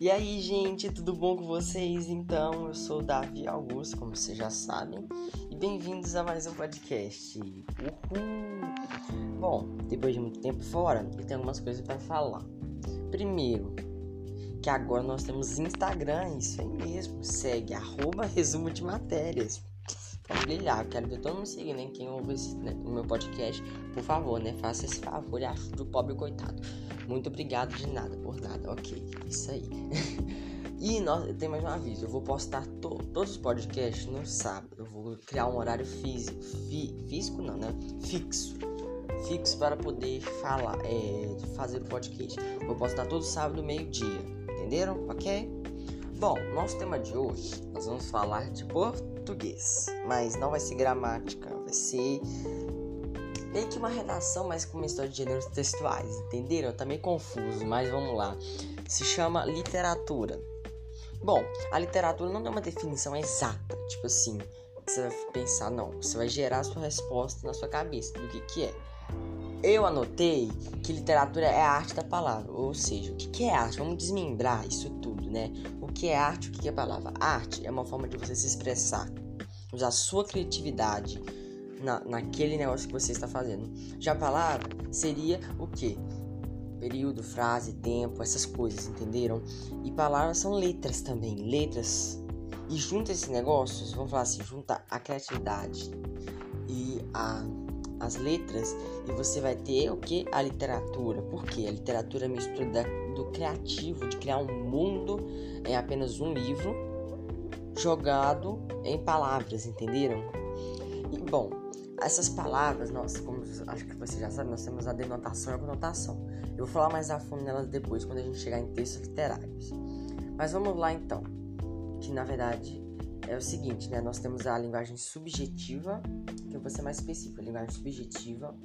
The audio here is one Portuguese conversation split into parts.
E aí, gente, tudo bom com vocês? Então, eu sou o Davi Augusto, como vocês já sabem, e bem-vindos a mais um podcast. Uhul! Bom, depois de muito tempo fora, eu tenho algumas coisas para falar. Primeiro, que agora nós temos Instagram, isso aí mesmo, segue, arroba resumo de matérias. Pode brilhar, quero ver todo mundo seguindo, hein? Quem ouve esse, né, o meu podcast, por favor, né? Faça esse favor e ajude o pobre coitado. Muito obrigado de nada, por nada. Ok, isso aí. e nós, tem mais um aviso. Eu vou postar to, todos os podcasts no sábado. Eu vou criar um horário físico. Fi, físico não, né? Fixo. Fixo para poder falar, é, fazer o podcast. Vou postar todo sábado, meio-dia. Entenderam? Ok? Bom, nosso tema de hoje, nós vamos falar de português. Mas não vai ser gramática, vai ser meio que uma redação, mas com uma história de gêneros textuais, entenderam? Tá meio confuso, mas vamos lá. Se chama literatura. Bom, a literatura não tem uma definição exata, tipo assim, você vai pensar, não, você vai gerar a sua resposta na sua cabeça do que que é. Eu anotei que literatura é a arte da palavra, ou seja, o que, é arte? Vamos desmembrar isso tudo, né? O que é arte, o que, é palavra? Arte é uma forma de você se expressar, usar sua criatividade, na, naquele negócio que você está fazendo. Já a palavra seria o que? Período, frase, tempo, essas coisas, entenderam? E palavras são letras também, letras. E junta esses negócios, vamos falar assim, junta a criatividade e a, as letras e você vai ter o que? A literatura. Por quê? A literatura é mistura do criativo, de criar um mundo em apenas um livro jogado em palavras, entenderam? E bom, essas palavras, nós, como acho que você já sabe, nós temos a denotação e a conotação. Eu vou falar mais a fundo nelas depois, quando a gente chegar em textos literários. Mas vamos lá então, que na verdade é o seguinte, né? Nós temos a linguagem subjetiva, que eu vou ser mais específico, a linguagem subjetiva,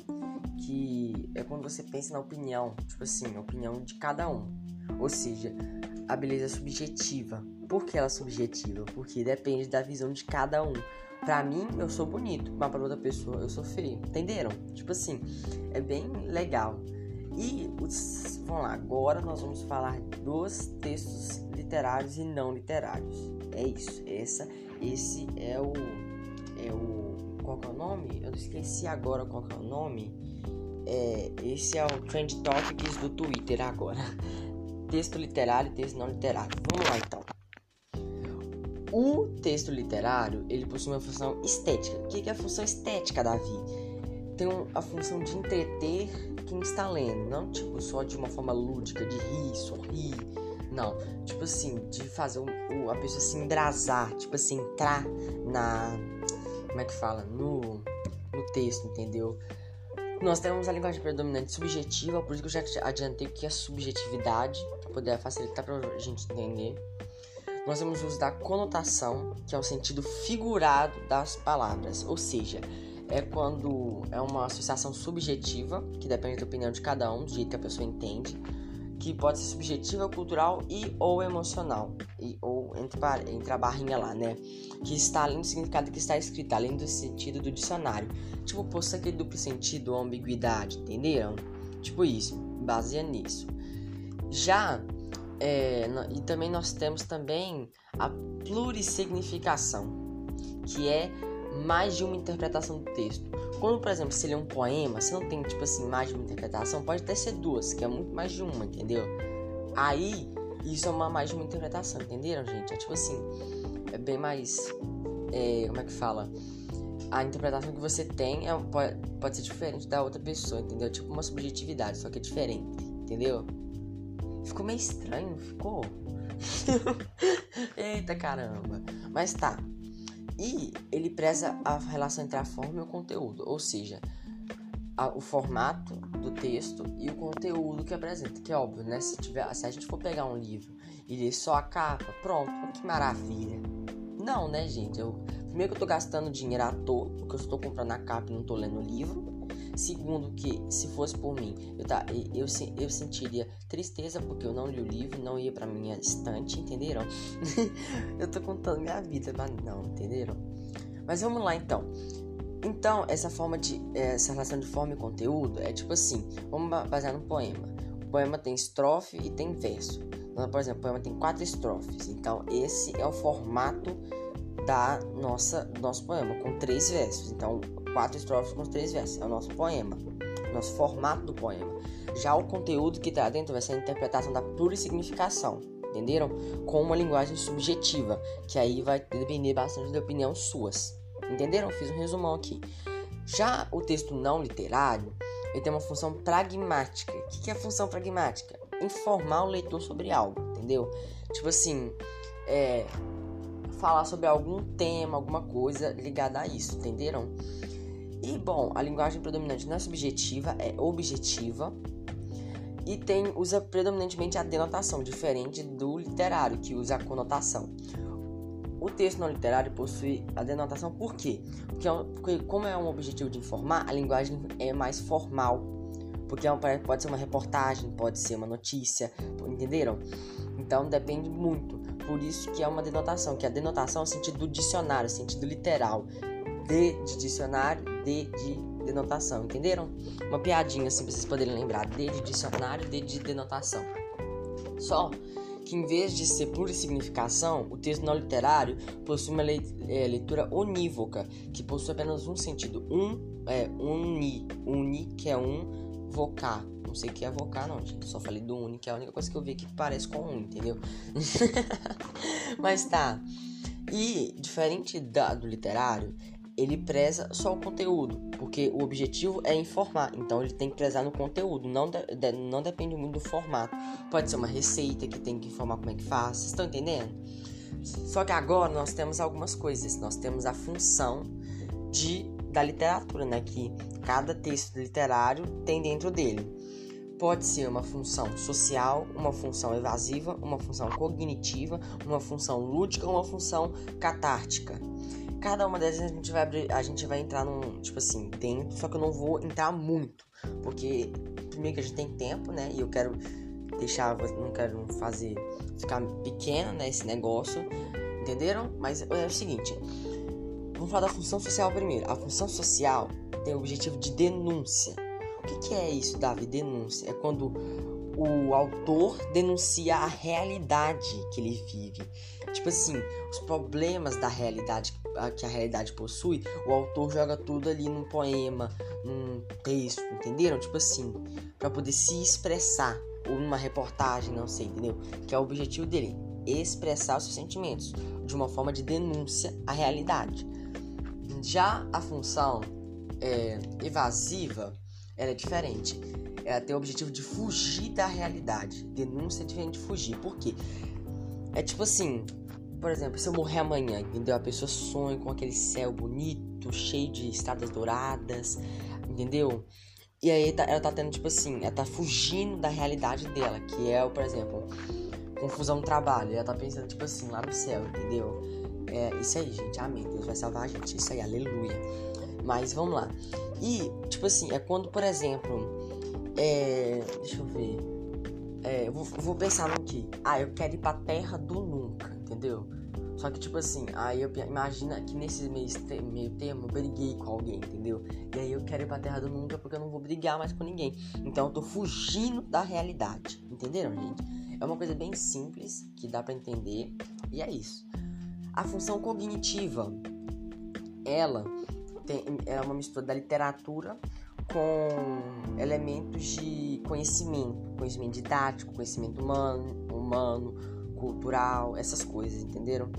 que é quando você pensa na opinião, tipo assim, a opinião de cada um. Ou seja, a beleza subjetiva. Por que ela é subjetiva? Porque depende da visão de cada um. Pra mim, eu sou bonito, mas pra outra pessoa, eu sou feio. Entenderam? Tipo assim, é bem legal. E os, vamos lá, agora nós vamos falar dos textos literários e não literários. É isso. Essa, esse é o, é o, qual é o nome? Eu esqueci agora qual é o nome. É, esse é o Trend Topics do Twitter agora. Texto literário e texto não literário. Vamos lá então. O texto literário, ele possui uma função estética. O que é a função estética, Davi? Tem a função de entreter quem está lendo, não tipo só de uma forma lúdica, de rir, sorrir, não, tipo assim, de fazer o, a pessoa se embrasar, tipo assim, entrar na, como é que fala, no, no texto, entendeu? Nós temos a linguagem predominante subjetiva, por isso que eu já adiantei o que é subjetividade, para poder facilitar para a gente entender. Nós temos o uso da conotação, que é o sentido figurado das palavras, ou seja, é quando é uma associação subjetiva, que depende da opinião de cada um, do jeito que a pessoa entende, que pode ser subjetiva, cultural e ou emocional, e, ou entre, entre a barrinha lá, né? Que está além do significado que está escrito, além do sentido do dicionário. Tipo, posto aquele duplo sentido ou ambiguidade, entenderam? Tipo isso, baseia nisso. Já é, e também nós temos também a plurissignificação, que é mais de uma interpretação do texto. Quando, por exemplo, se lê um poema, você não tem, tipo assim, mais de uma interpretação, pode até ser duas, que é muito mais de uma, entendeu? Aí, isso é uma mais de uma interpretação, entenderam, gente? É tipo assim, é bem mais. É, como é que fala? A interpretação que você tem é, pode, pode ser diferente da outra pessoa, entendeu? Tipo uma subjetividade, só que é diferente, entendeu? Ficou meio estranho, ficou? Eita caramba. Mas tá. E ele preza a relação entre a forma e o conteúdo, ou seja, a, o formato do texto e o conteúdo que apresenta, que é óbvio, né? Se, tiver, se a gente for pegar um livro e ler só a capa, pronto, que maravilha. Não, né, gente? Eu, primeiro que eu tô gastando dinheiro à toa, porque eu estou comprando a capa e não tô lendo o livro. Segundo, que se fosse por mim, eu, tá, eu, eu sentiria tristeza porque eu não li o livro, não ia pra minha estante, entenderam? eu tô contando minha vida, mas não, entenderam? Mas vamos lá então. Então, essa forma de. Essa relação de forma e conteúdo é tipo assim: vamos basear no poema. O poema tem estrofe e tem verso. Por exemplo, o poema tem quatro estrofes. Então, esse é o formato da nossa nosso poema, com três versos. Então, quatro estrofes com três versos. É o nosso poema, nosso formato do poema. Já o conteúdo que está dentro vai ser a interpretação da plurissignificação, entenderam? Com uma linguagem subjetiva, que aí vai depender bastante da opinião suas. Entenderam? Fiz um resumão aqui. Já o texto não literário, ele tem uma função pragmática. O que é a função pragmática? Informar o leitor sobre algo, entendeu? Tipo assim, é, falar sobre algum tema, alguma coisa ligada a isso, entenderam? E bom, a linguagem predominante não é subjetiva, é objetiva. E tem usa predominantemente a denotação, diferente do literário, que usa a conotação. O texto não literário possui a denotação por quê? Porque, é porque como é um objetivo de informar, a linguagem é mais formal. Porque é pode ser uma reportagem, pode ser uma notícia, entenderam? Então depende muito. Por isso que é uma denotação, que a denotação é o sentido do dicionário, sentido literal. D de dicionário, D de denotação, entenderam? Uma piadinha assim pra vocês poderem lembrar. D de dicionário, D de denotação. Só que em vez de ser pura significação, o texto não literário possui uma é, leitura unívoca, que possui apenas um sentido. Um é uni, uni que é um, vocar não sei o que é vocar, não, gente. Só falei do uni, que é a única coisa que eu vi que parece com um, entendeu? Mas tá. E, diferente da, do literário, ele preza só o conteúdo, porque o objetivo é informar, então ele tem que prezar no conteúdo, não, de, de, não depende muito do formato. Pode ser uma receita que tem que informar como é que faz, vocês estão entendendo? Só que agora nós temos algumas coisas, nós temos a função de, da literatura, né, que cada texto literário tem dentro dele pode ser uma função social, uma função evasiva, uma função cognitiva, uma função lúdica, uma função catártica. Cada uma dessas a gente vai abrir, a gente vai entrar num, tipo assim, dentro, só que eu não vou entrar muito, porque primeiro que a gente tem tempo, né? E eu quero deixar, não quero fazer ficar pequeno, né, esse negócio, entenderam? Mas é o seguinte, vamos falar da função social primeiro. A função social tem o objetivo de denúncia o que, que é isso, Davi? Denúncia. É quando o autor denuncia a realidade que ele vive. Tipo assim, os problemas da realidade que a realidade possui, o autor joga tudo ali num poema, num texto, entenderam? Tipo assim, para poder se expressar, ou numa reportagem, não sei, entendeu? Que é o objetivo dele, expressar os seus sentimentos de uma forma de denúncia à realidade. Já a função é, evasiva ela é diferente. Ela tem o objetivo de fugir da realidade. Denúncia é diferente de fugir. Por quê? É tipo assim, por exemplo, se eu morrer amanhã, entendeu? A pessoa sonha com aquele céu bonito, cheio de estradas douradas, entendeu? E aí tá, ela tá tendo, tipo assim, ela tá fugindo da realidade dela, que é, por exemplo, confusão no trabalho. Ela tá pensando, tipo assim, lá no céu, entendeu? É isso aí, gente. Amém. Deus vai salvar a gente. Isso aí, aleluia. Mas vamos lá. E, tipo assim, é quando, por exemplo, é. Deixa eu ver. É, vou, vou pensar no que. Ah, eu quero ir pra terra do nunca, entendeu? Só que, tipo assim, aí eu imagina que nesse meio, meio termo eu briguei com alguém, entendeu? E aí eu quero ir pra terra do nunca porque eu não vou brigar mais com ninguém. Então eu tô fugindo da realidade, entenderam, gente? É uma coisa bem simples que dá para entender e é isso. A função cognitiva, ela tem, é uma mistura da literatura com elementos de conhecimento, conhecimento didático, conhecimento humano, humano, cultural, essas coisas, entenderam?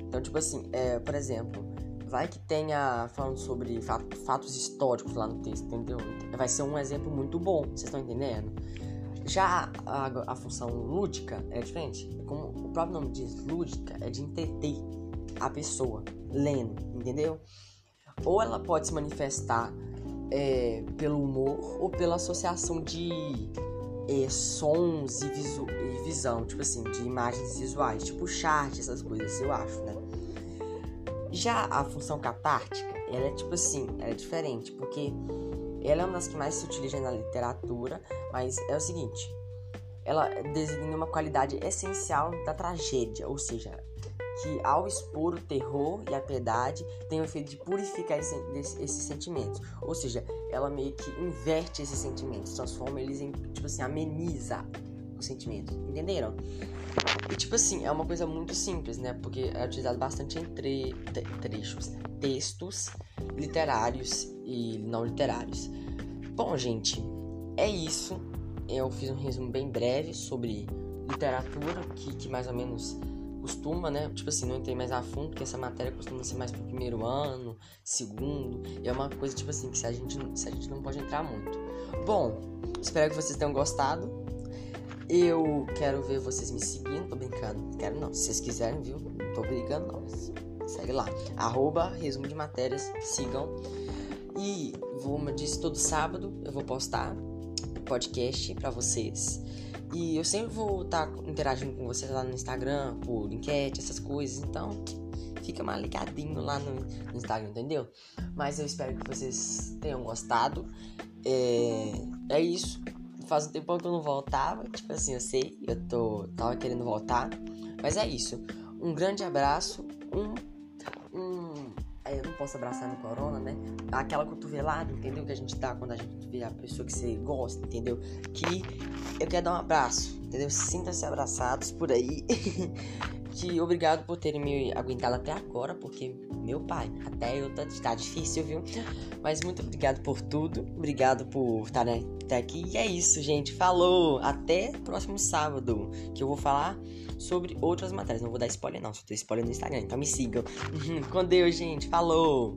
Então, tipo assim, é, por exemplo, vai que tenha falando sobre fatos históricos lá no texto, entendeu? Vai ser um exemplo muito bom, vocês estão entendendo? Já a, a, função lúdica é diferente. Como o próprio nome diz, lúdica é de entreter a pessoa lendo, entendeu? ou ela pode se manifestar é, pelo humor ou pela associação de é, sons e, visu e, visão, tipo assim, de imagens visuais, tipo chart, essas coisas, eu acho, né? Já a função catártica, ela é tipo assim, ela é diferente, porque ela é uma das que mais se utiliza na literatura, mas é o seguinte, ela designa uma qualidade essencial da tragédia, ou seja, que ao expor o terror e a piedade tem o efeito de purificar esse, esses sentimentos. Ou seja, ela meio que inverte esses sentimentos, transforma eles em, tipo assim, ameniza os sentimentos, entenderam? E tipo assim, é uma coisa muito simples, né? Porque é utilizado bastante em tre trechos, textos literários e não literários. Bom, gente, é isso. Eu fiz um resumo bem breve sobre literatura, que, que mais ou menos costuma, né? Tipo assim, não entrei mais a fundo, porque essa matéria costuma ser mais pro primeiro ano, segundo. E é uma coisa, tipo assim, que se a gente, se a gente não pode entrar muito. Bom, espero que vocês tenham gostado. Eu quero ver vocês me seguindo, tô brincando. Quero não, se vocês quiserem, viu? Não tô brincando não. Segue lá. Arroba resumo de matérias, sigam. E vou, como eu disse, todo sábado eu vou postar podcast para vocês. E eu sempre vou estar tá interagindo com vocês lá no Instagram, por enquete, essas coisas. Então, fica mais ligadinho lá no, Instagram, entendeu? Mas eu espero que vocês tenham gostado. É, é isso. Faz um tempão que eu não voltava. Tipo assim, eu sei, eu tô, tava querendo voltar. Mas é isso. Um grande abraço. Um posso abraçar no corona, né? Aquela cotovelada, entendeu? Que a gente dá quando a gente vê a pessoa que você gosta, entendeu? Que eu quero dar um abraço, entendeu? Sinta-se abraçados por aí. que obrigado por terem me aguentado até agora, porque meu pai, até eu tá, tá difícil, viu? Mas muito obrigado por tudo, obrigado por estar né, até aqui. E é isso, gente. Falou! Até próximo sábado, que eu vou falar sobre outras matérias. Não vou dar spoiler, não, só tô spoiler no Instagram, então me sigam. Com Deus, gente. Falou!